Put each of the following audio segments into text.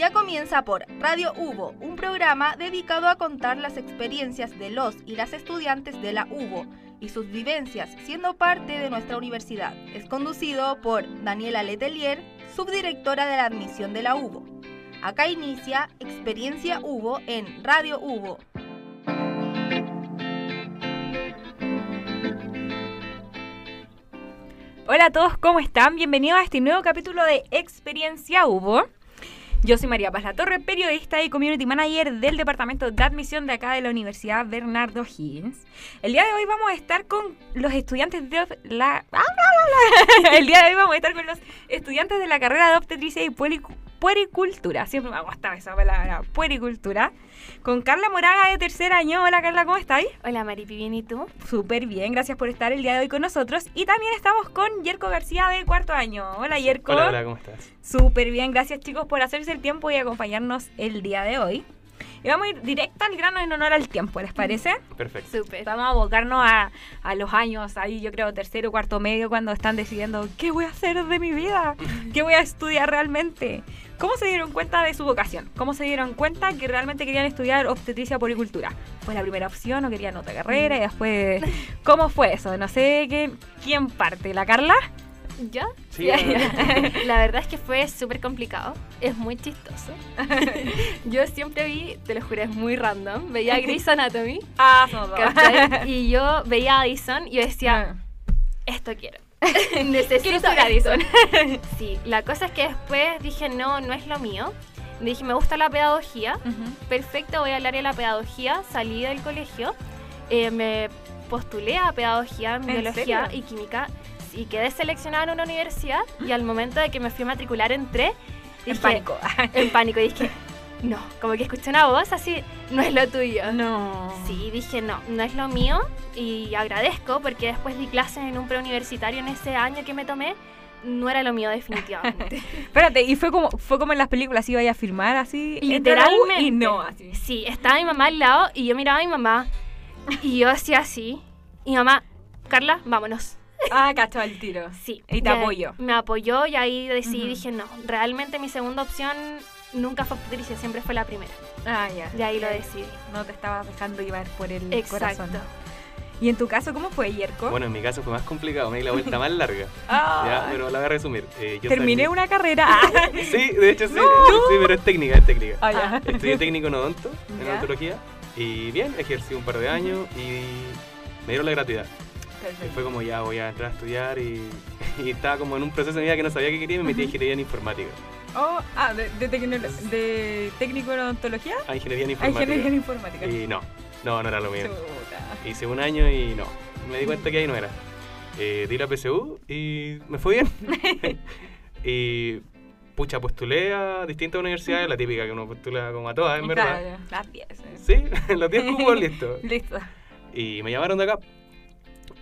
Ya comienza por Radio Hugo, un programa dedicado a contar las experiencias de los y las estudiantes de la UBO y sus vivencias siendo parte de nuestra universidad. Es conducido por Daniela Letelier, subdirectora de la admisión de la UBO. Acá inicia Experiencia Hugo en Radio Hugo. Hola a todos, ¿cómo están? Bienvenidos a este nuevo capítulo de Experiencia Hugo. Yo soy María Paz La Torre, periodista y community manager del departamento de admisión de acá de la Universidad Bernardo Higgins. El día de hoy vamos a estar con los estudiantes de la El día de hoy vamos a estar con los estudiantes de la carrera de obstetricia y puericultura. Siempre me ha gustado esa palabra, puericultura. Con Carla Moraga de tercer año. Hola Carla, ¿cómo estáis? Hola Maripi, ¿bien y tú? Súper bien, gracias por estar el día de hoy con nosotros. Y también estamos con Yerko García de cuarto año. Hola Yerko. Hola, hola, ¿cómo estás? Súper bien, gracias chicos por hacerse el tiempo y acompañarnos el día de hoy. Y vamos a ir directo al grano en honor al tiempo, ¿les parece? Perfecto. Súper. Vamos a abocarnos a, a los años, ahí yo creo tercero, cuarto medio, cuando están decidiendo qué voy a hacer de mi vida, qué voy a estudiar realmente. ¿Cómo se dieron cuenta de su vocación? ¿Cómo se dieron cuenta que realmente querían estudiar obstetricia poricultura? ¿Fue la primera opción o querían otra carrera? Y después, ¿cómo fue eso? No sé quién parte, ¿la Carla? ¿Yo? Sí, La verdad es que fue súper complicado. Es muy chistoso. yo siempre vi, te lo juro, es muy random. Veía Grey's Anatomy. Ah. Y yo veía a Addison y yo decía, esto quiero. Necesito Quiero ser. Addison. Sí, la cosa es que después dije, no, no es lo mío. Dije, me gusta la pedagogía. Perfecto, voy al área de la pedagogía. Salí del colegio. eh, me postulé a pedagogía, ¿En biología serio? y química. Y quedé seleccionada en una universidad. Y al momento de que me fui a matricular, entré. En dije- pánico. En pánico. Y dije, no. Como que escuché una voz así, no es lo tuyo. No. Sí, dije no, no es lo mío y agradezco porque después di clases en un preuniversitario en ese año que me tomé, no era lo mío definitivamente. Espérate, y fue como, fue como en las películas, iba a firmar así. Literalmente. Y no, así. sí, estaba mi mamá al lado y yo miraba a mi mamá y yo hacía así y mamá, Carla, vámonos. Ah, cachó el tiro. Sí. Y te apoyó. Me apoyó y ahí decidí, dije no, realmente mi segunda opción nunca fue obstetricia, siempre fue la primera. Ah, ya. De ahí lo decidí. No te estabas dejando llevar por el Exacto. corazón. ¿Y en tu caso cómo fue, Yerko? Bueno, en mi caso fue más complicado, me di la vuelta más larga. Ah, Ya, pero la voy a resumir. Eh, yo terminé salí- una carrera. Ah, Sí, de hecho sí. Sí, pero es técnica, es técnica. Ah, ya. Estudié técnico en odonto, en odontología. Y bien, ejercí un par de años y me dieron la gratuidad. Y fue como ya voy a entrar a estudiar y, y estaba como en un proceso de vida que no sabía qué quería y me metí en ingeniería en informática. Oh, ah, de, de, de técnico en odontología A ingeniería en a informática. ingeniería en informática. Y no, no, no era lo mío. Chuta. Hice un año y no. Me di cuenta que ahí no era. Eh, di la PSU y me fue bien. y pucha, postulé a distintas universidades, la típica que uno postula como a todas, en verdad. Claro, las 10. eh. Sí, los 10 cupos, listo. Listo. Y me llamaron de acá.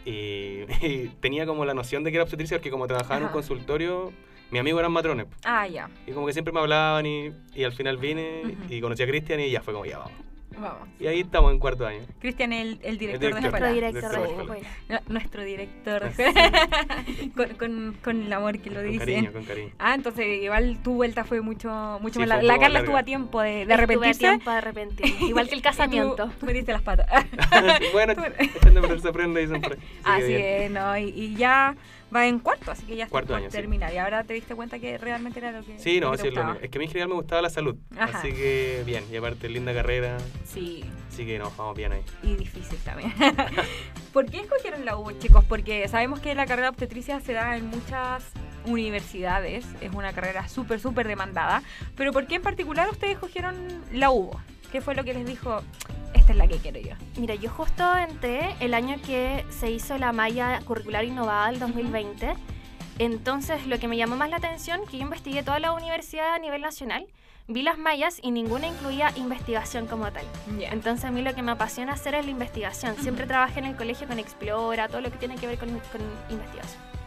Y, y tenía como la noción de que era obstetricia porque como trabajaba en un consultorio, mi amigo eran matrones. Ah, ya. Y como que siempre me hablaban y, y al final vine y conocí a Cristian y ya fue como ya vamos. Vamos. Y ahí estamos en cuarto año. Cristian, el, el director de la director. Nuestro escuela. director de la Director de escuela. No, nuestro director. Ah, con, con, con el amor que lo Con dice. cariño, con cariño. Ah, entonces igual tu vuelta fue mucho, mucho Sí, más La poco Carla estuvo a tiempo de, de Estuve a arrepentirse. tiempo de arrepentirme. Igual que el casamiento. Y tú, tú metiste las patas. bueno, echando por se aprende, dicen por ahí. Así que Así bien. es, ¿no? Y, y ya va en cuarto, así que ya está por año, sí. terminar. Y ahora te diste cuenta que realmente era lo que. Sí, no, sí, es lo mío. Es que a mí en general me gustaba la salud. Ajá. Así que bien, y aparte linda carrera. Sí, Así que no, vamos bien ahí. y difícil también. ¿Por qué escogieron la U, chicos? Porque sabemos que la carrera de obstetricia se da en muchas universidades. Es una carrera súper, súper demandada. Pero ¿por qué en particular ustedes escogieron la U? ¿Qué fue lo que les dijo? Esta es la que quiero yo. Mira, yo justo entré el año que se hizo la malla curricular innovada del 2020. Entonces, lo que me llamó más la atención, que yo investigué toda la universidad a nivel nacional, vi las mallas y ninguna incluía investigación como tal. Entonces, a mí lo que me apasiona hacer es la investigación. Siempre trabajé en el colegio con Explora, todo lo que tiene que ver con, con investigación.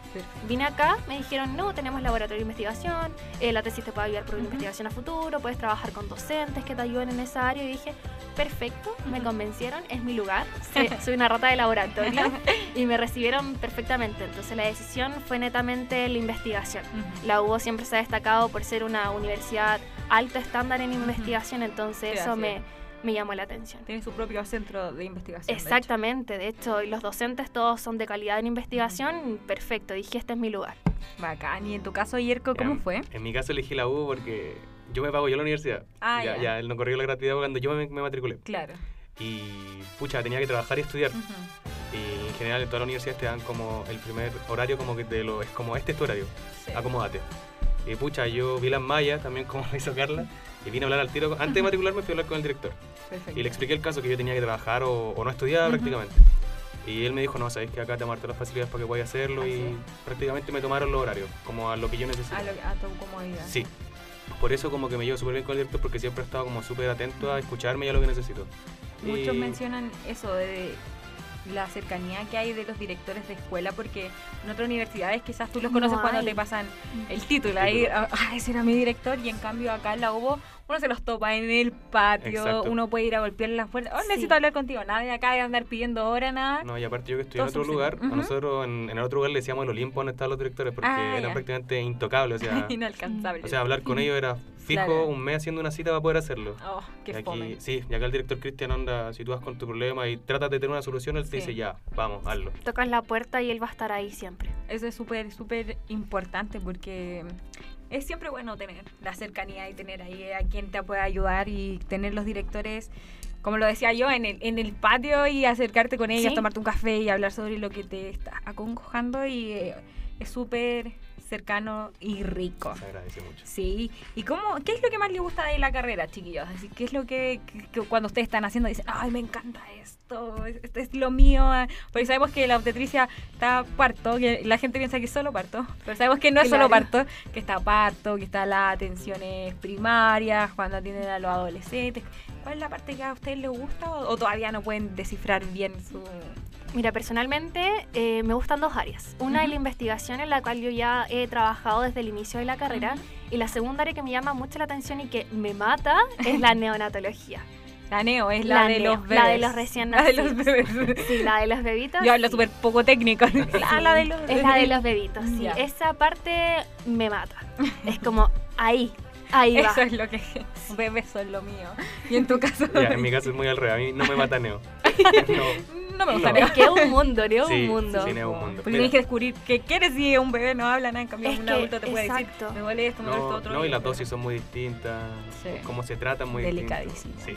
Vine acá, me dijeron, no, tenemos laboratorio de investigación, eh, la tesis te puede ayudar por una investigación a futuro, puedes trabajar con docentes que te ayuden en esa área. Y dije, perfecto, me convencieron, es mi lugar, soy, una rata de laboratorio y me recibieron perfectamente. Entonces la decisión fue netamente la investigación. La UBO siempre se ha destacado por ser una universidad alto estándar en investigación, entonces Sí, eso me. Me llamó la atención. Tiene su propio centro de investigación. de hecho. Exactamente, de hecho, y los docentes todos son de calidad en investigación, perfecto, dije, este es mi lugar. Bacán. ¿Y en tu caso, Yerko, cómo Ya, fue? En mi caso elegí la U porque yo me pago yo la universidad. Ah, ya, ya. ya, él no corrió la gratuidad cuando yo me, me matriculé. Claro. Y pucha, tenía que trabajar y estudiar. Y en general en todas las universidades te dan como el primer horario como que te lo es como este es tu horario, Sí. acomódate. Y pucha, yo vi las mallas también como lo hizo Carla y vine a hablar al tiro. Antes de matricularme fui a hablar con el director Perfecto. y le expliqué el caso que yo tenía que trabajar o, o no estudiar prácticamente. Y él me dijo, no, sabéis que acá te todas las facilidades para que puedas hacerlo Así y prácticamente me tomaron los horarios, como a lo que yo necesito. A, lo- a tu comodidad. Sí. Por eso como que me llevo súper bien con el director porque siempre he estado como súper atento a escucharme y a lo que necesito. Muchos Y- mencionan eso de la cercanía que hay de los directores de escuela, porque en otras universidades quizás tú los No conoces cuando te pasan el título. Ahí, Título. ah, ah, ese era mi director, y en cambio acá en la UBO uno se los topa en el patio, Exacto. uno puede ir a golpear las puertas. Oh, Sí. necesito hablar contigo. Nadie acá de andar pidiendo hora, nada. No, y aparte yo que estoy en Todos otro lugar, iguales. a nosotros en, en el otro lugar le decíamos el Olimpo donde estaban los directores porque Ah, eran ya. prácticamente intocables. O sea, Inalcanzable. o sea, hablar con ellos era fijo Claro. un mes haciendo una cita para poder hacerlo. oh, Y qué aquí, fome. sí, y acá el director Cristian anda, si tú vas con tu problema y tratas de tener una solución, él Sí. te dice ya, vamos, hazlo. Tocas la puerta y él va a estar ahí siempre. Eso es súper, súper importante porque es siempre bueno tener la cercanía y tener ahí a quien te pueda ayudar y tener los directores, como lo decía yo, en el, en el patio y acercarte con ellos, Sí. tomarte un café y hablar sobre lo que te está acongojando y eh, es súper cercano y rico. Se agradece mucho. Sí, ¿y cómo, qué es lo que más les gusta de la carrera, chiquillos? Así, ¿Qué es lo que, que- que cuando ustedes están haciendo dicen, ay, me encanta esto, es- esto es lo mío? ah"? Porque sabemos que la obstetricia está parto, que la gente piensa que es solo parto, pero sabemos que no es solo parto, que está parto, que está las atenciones primarias, cuando atienden a los adolescentes. ¿Cuál es la parte que a ustedes les gusta o, o todavía no pueden descifrar bien su... Mira, personalmente eh, me gustan dos áreas. Una es la investigación en la cual yo ya he trabajado desde el inicio de la carrera. Y la segunda área que me llama mucho la atención y que me mata es la neonatología. La neo es la, La de neo, los bebés. la de los recién La de los nacidos. bebés. Sí, la de los bebitos. Yo hablo sí. súper poco técnico. Ah, la de los Es la de los bebitos, sí. Esa parte me mata. Es como ahí, ahí va. Eso es lo que bebés son lo mío. Y en tu caso, Ya, en mi caso es muy al revés, a mí no me mata Neo. no. No me gusta No. Es que es un mundo, ¿no? Sí, un mundo. sí, es un mundo. Porque tienes que descubrir qué quieres si un bebé no habla nada, en cambio Es un que, adulto te puede exacto. decir, me duele esto, me duele esto No, otro. no, y las dosis son muy distintas, Sí. cómo se tratan muy distintas. Delicadísimo. Sí.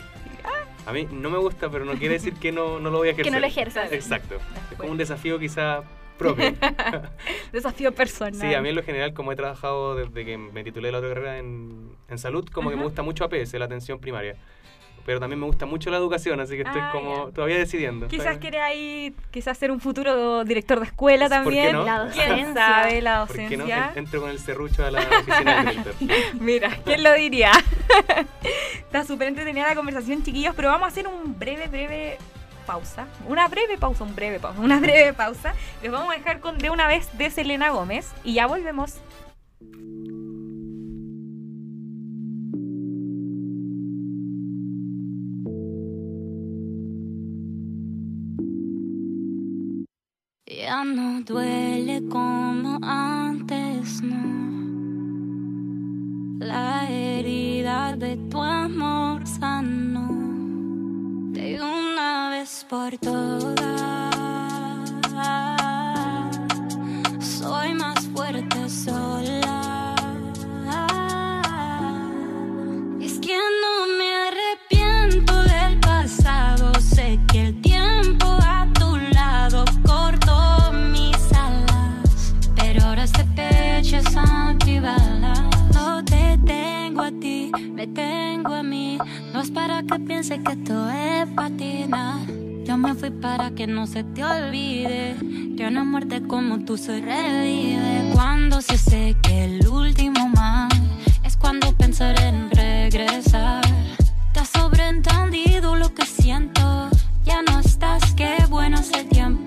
A mí no me gusta, pero no quiere decir que no, no lo voy a ejercer. Que no lo ejerzas. Exacto. Es como un desafío quizá propio. Desafío personal. Sí, a mí en lo general, como he trabajado desde que me titulé la otra carrera en, en salud, como que me Ajá. gusta mucho APS, la atención primaria. Pero también me gusta mucho la educación, así que estoy Ah, como ya. todavía decidiendo. Quizás quiere ahí, quizás ser un futuro director de escuela ¿Por qué también. no? La ¿Quién docencia. sabe la ¿Por qué no? docencia? En- Entro con el serrucho a la oficina del director. Mira, ¿quién lo diría? Está súper entretenida la conversación, chiquillos, pero vamos a hacer un breve, breve pausa. Una breve pausa, un breve pausa, una breve pausa. Les vamos a dejar con de una vez de Selena Gómez y ya volvemos. Duele como antes, no. Piense que esto es patina. Yo me fui para que no se te olvide que una muerte como tú se revive. Cuando se seque el último mar, es cuando pensaré en regresar. Te has sobreentendido lo que siento. Ya no estás, qué bueno hace tiempo.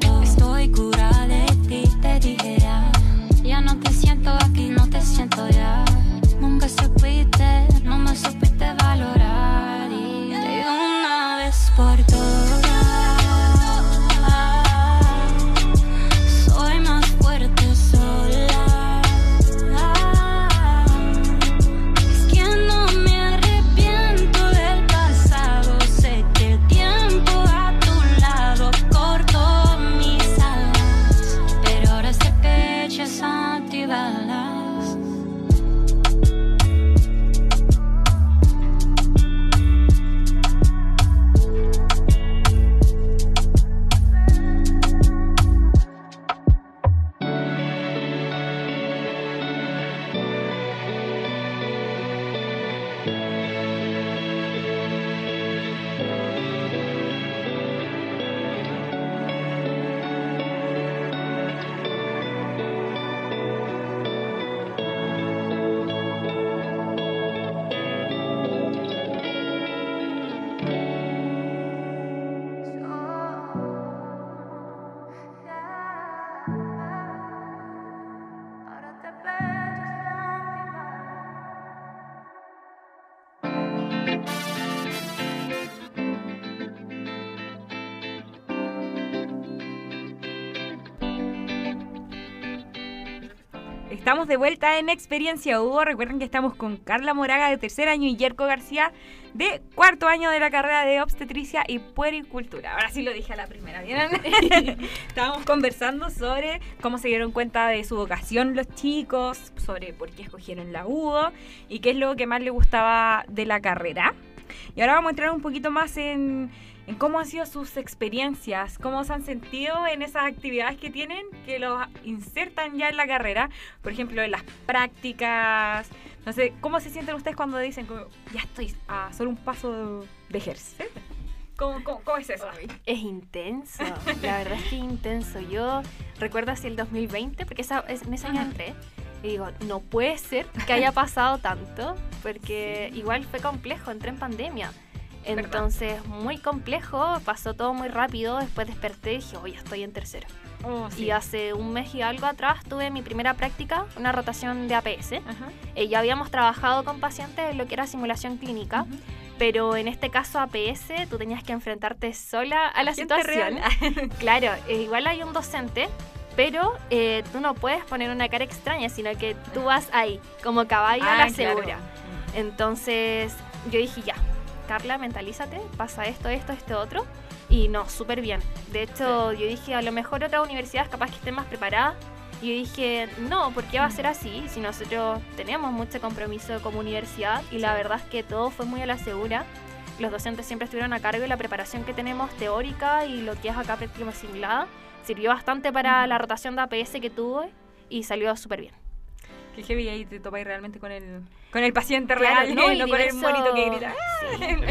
Estamos de vuelta en Experiencia Hugo. Recuerden que estamos con Carla Moraga de tercer año y Yerko García de cuarto año de la carrera de obstetricia y puericultura. Ahora sí lo dije a la primera, ¿vieron? Estábamos conversando sobre cómo se dieron cuenta de su vocación los chicos, sobre por qué escogieron la UDO y qué es lo que más les gustaba de la carrera. Y ahora vamos a entrar un poquito más en, en cómo han sido sus experiencias, cómo se han sentido en esas actividades que tienen, que los insertan ya en la carrera, por ejemplo, en las prácticas, no sé, ¿cómo se sienten ustedes cuando dicen, ya estoy a solo un paso de ejercer? ¿Cómo, cómo, cómo es eso? Es intenso, la verdad es que es intenso. Yo recuerdo así el 2020, porque esa, es- en ese año entré, y digo, no puede ser que haya pasado tanto, porque igual fue complejo, entré en pandemia. Verdad. Entonces, muy complejo, pasó todo muy rápido, después desperté y dije, oye, estoy en tercero. Oh, sí. Y hace un mes y algo atrás tuve mi primera práctica, una rotación de APS. Eh, ya habíamos trabajado con pacientes en lo que era simulación clínica, pero en este caso APS tú tenías que enfrentarte sola a la situación. real. Claro, eh, igual hay un docente, pero eh, tú no puedes poner una cara extraña, sino que tú vas ahí, como caballo a Ah, la claro. segura. Entonces yo dije, ya, Carla, mentalízate, pasa esto, esto, este otro. Y no, súper bien. De hecho, yo dije, a lo mejor otras universidades capaz que estén más preparadas. Y yo dije, no, ¿por qué va a ser así? Si nosotros tenemos mucho compromiso como universidad y la verdad es que todo fue muy a la segura. Los docentes siempre estuvieron a cargo y la preparación que tenemos teórica y lo que es acá práctica simulada sirvió bastante para la rotación de APS que tuve y salió súper bien. Qué heavy ahí te topáis realmente con el, con el paciente Claro, real, no, y no con el diverso- monito que grita.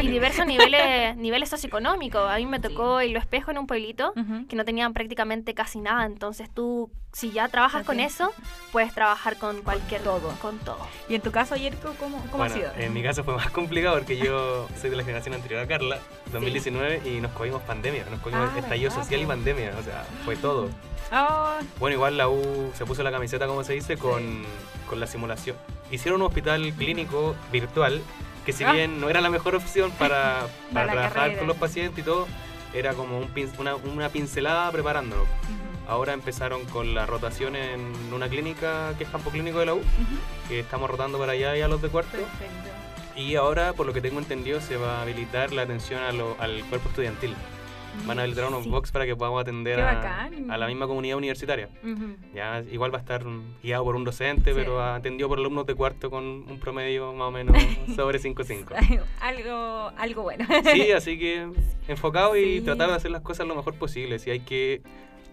Y diversos niveles, niveles socioeconómicos. A mí me tocó el espejo en un pueblito que no tenían prácticamente casi nada. Entonces tú, si ya trabajas con eso, puedes trabajar con cualquier todo. Con todo. Y en tu caso, Yerko, ¿cómo, cómo bueno, ha sido? en mi caso fue más complicado porque yo soy de la generación anterior a Carla, 2019, y nos cogimos pandemia, nos cogimos Ah, estallido verdad, social y pandemia, o sea, fue todo. Oh, Bueno, igual la U se puso la camiseta, como se dice, con, con la simulación. Hicieron un hospital clínico virtual, que si Ah. bien no era la mejor opción para, Para trabajar carrera. con los pacientes y todo, era como un pin- una, una pincelada preparándonos. Ahora empezaron con la rotación en una clínica que es campo clínico de la U, ujú. que estamos rotando para allá y a los de cuarto. Perfecto. Y ahora, por lo que tengo entendido, se va a habilitar la atención a lo- al cuerpo estudiantil. Van a habilitar unos Sí. box para que podamos atender a, a la misma comunidad universitaria. Ujú. Ya igual va a estar guiado por un docente, Sí. pero atendido por alumnos de cuarto con un promedio más o menos sobre 5.5. algo, algo bueno. Sí, así que enfocado y Sí. tratar de hacer las cosas lo mejor posible. Si hay que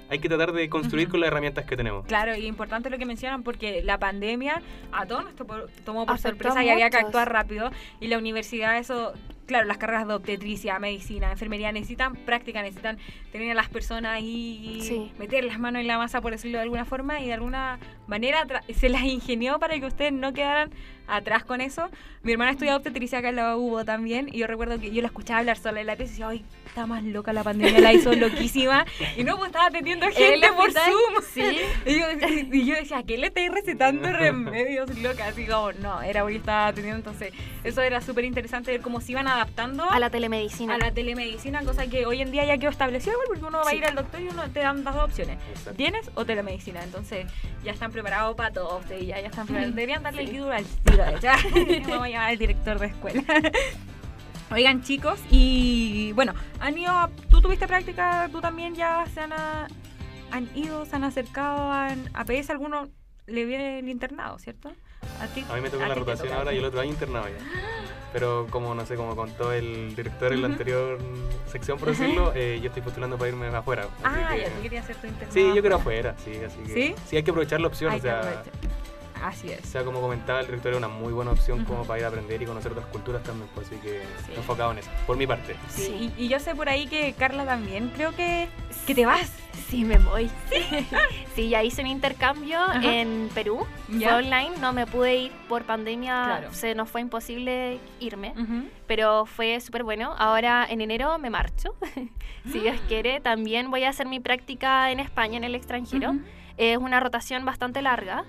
hay que tratar de construir con las herramientas que tenemos. Claro, y importante lo que mencionan porque la pandemia a todos nos topo- tomó por Afectó sorpresa y había que actuar rápido. Y la universidad, eso, claro, las carreras de obstetricia, medicina, enfermería necesitan práctica, necesitan tener a las personas ahí, Sí. meter las manos en la masa, por decirlo de alguna forma, y de alguna manera tra- se las ingenió para que ustedes no quedaran atrás con eso. Mi hermana estudia obstetricia acá en la UBO también, y yo recuerdo que yo la escuchaba hablar sola en la pieza y decía, ay, está más loca la pandemia, la hizo loquísima. Y no, pues estaba atendiendo gente por Zoom. Sí. Y yo, y yo decía, ¿a qué le estáis recetando remedios, loca? Así como, no, era porque estaba atendiendo. Entonces, eso era súper interesante ver cómo se iban adaptando A la telemedicina. a la telemedicina, cosa que hoy en día ya quedó establecido igual, porque uno va a ir al doctor y uno te dan las dos opciones. Exacto. ¿Tienes o telemedicina? Entonces, ya están preparados para todo ustedes, ya, ya están preparados. Deberían darle el Sí. título al tiro, de hecho. Vamos a llamar al director de escuela. Oigan, chicos, y bueno, han ido a- ¿Tú tuviste práctica? ¿Tú también ya se han, a- han ido, se han acercado a, a PS? ¿Alguno le viene el internado, cierto? ¿A ti? A mí me toca ¿A la rotación toca? ahora y el otro año internado ya. Pero como no sé, como contó el director en la Ujú. anterior sección, por decirlo, eh, yo estoy postulando para irme afuera. Ah, que- ya, tú querías hacer tu internado. Sí, yo quiero afuera, sí, así que ¿Sí? hay que aprovechar la opción, Hay o que sea, aprovechar. Así es. o sea, como comentaba el director, es una muy buena opción Ujú. como para ir a aprender y conocer otras culturas también, pues así que Sí. enfocado en eso, por mi parte. Sí, Y, y yo sé por ahí que Carla también, creo que, que te vas. Sí, me voy. Sí, ya hice un intercambio Ajá. en Perú. ¿Ya? Fue online, no me pude ir por pandemia, Claro. se nos fue imposible irme, Ujú. pero fue súper bueno. Ahora en enero me marcho, si Dios quiere. También voy a hacer mi práctica en España, en el extranjero. Ujú. Es una rotación bastante larga.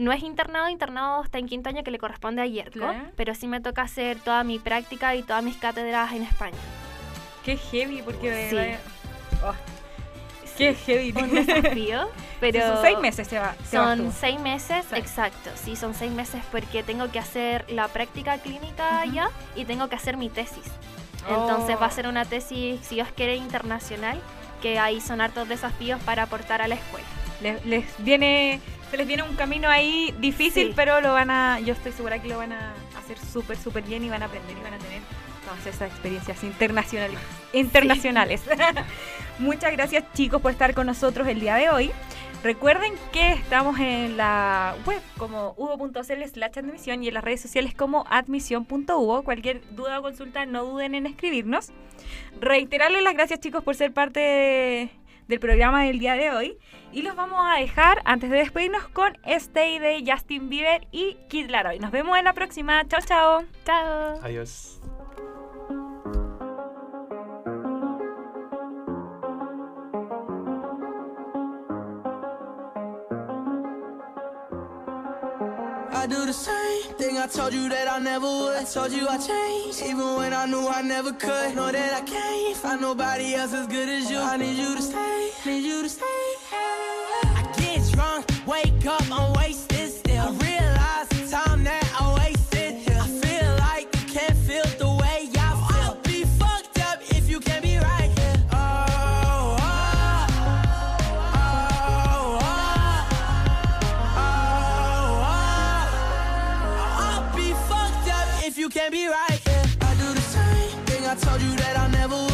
No es internado, internado está en quinto año que le corresponde a Yerko, Claro. pero sí me toca hacer toda mi práctica y todas mis cátedras en España. Qué heavy, porque... Sí. oh, Qué heavy. un desafío. Pero son seis meses, se va. Son seis meses, Sí. exacto. Sí, son seis meses porque tengo que hacer la práctica clínica allá y tengo que hacer mi tesis. Entonces Oh. va a ser una tesis, si Dios quiere, internacional, que ahí son hartos desafíos para aportar a la escuela. Les, les viene, se les viene un camino ahí difícil, Sí. pero lo van a, yo estoy segura que lo van a hacer súper, súper bien y van a aprender y van a tener todas esas experiencias internacionales. internacionales. Muchas gracias chicos por estar con nosotros el día de hoy. Recuerden que estamos en la web como hugo.cl slash admisión y en las redes sociales como admisión.hugo. Cualquier duda o consulta no duden en escribirnos. Reiterarles las gracias chicos por ser parte de- del programa del día de hoy. Y los vamos a dejar, antes de despedirnos, con Stay de Justin Bieber y Kid Laroi. Nos vemos en la próxima. Chao, chao. Chao. Adiós. I do the same thing I told you that I never would. I told you I changed, even when I knew I never could. Know that I can't find nobody else as good as you. I need you to stay, need you to stay. I get drunk, wake up, I'm wasted still. I realize the time that I wasted here. I feel like you can't feel the way I feel. I'll be fucked up if you can't be right here. Oh, oh, oh, oh, oh. I'll be fucked up if you can't be right here. I do the same thing I told you that I never would.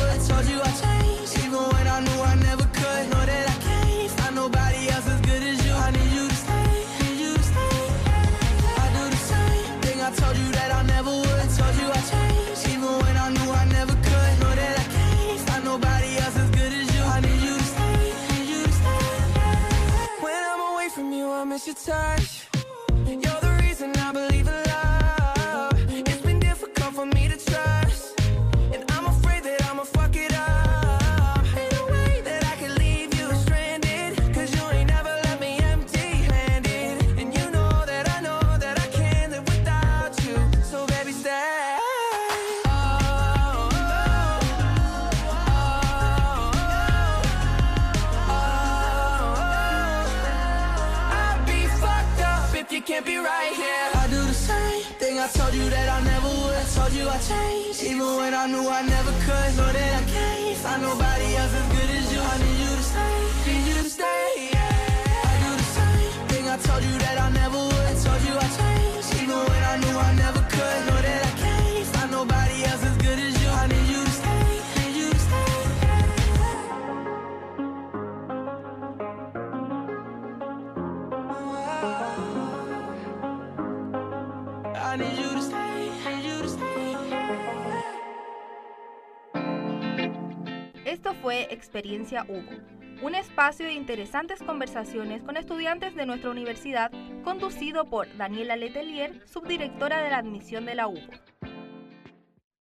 I told you that I never would. I told you I changed, knew I never could. Know that nobody else as good as you. I need you to stay, need. I need. Esto fue Experiencia Hugo, un espacio de interesantes conversaciones con estudiantes de nuestra universidad, conducido por Daniela Letelier, subdirectora de la admisión de la UBO.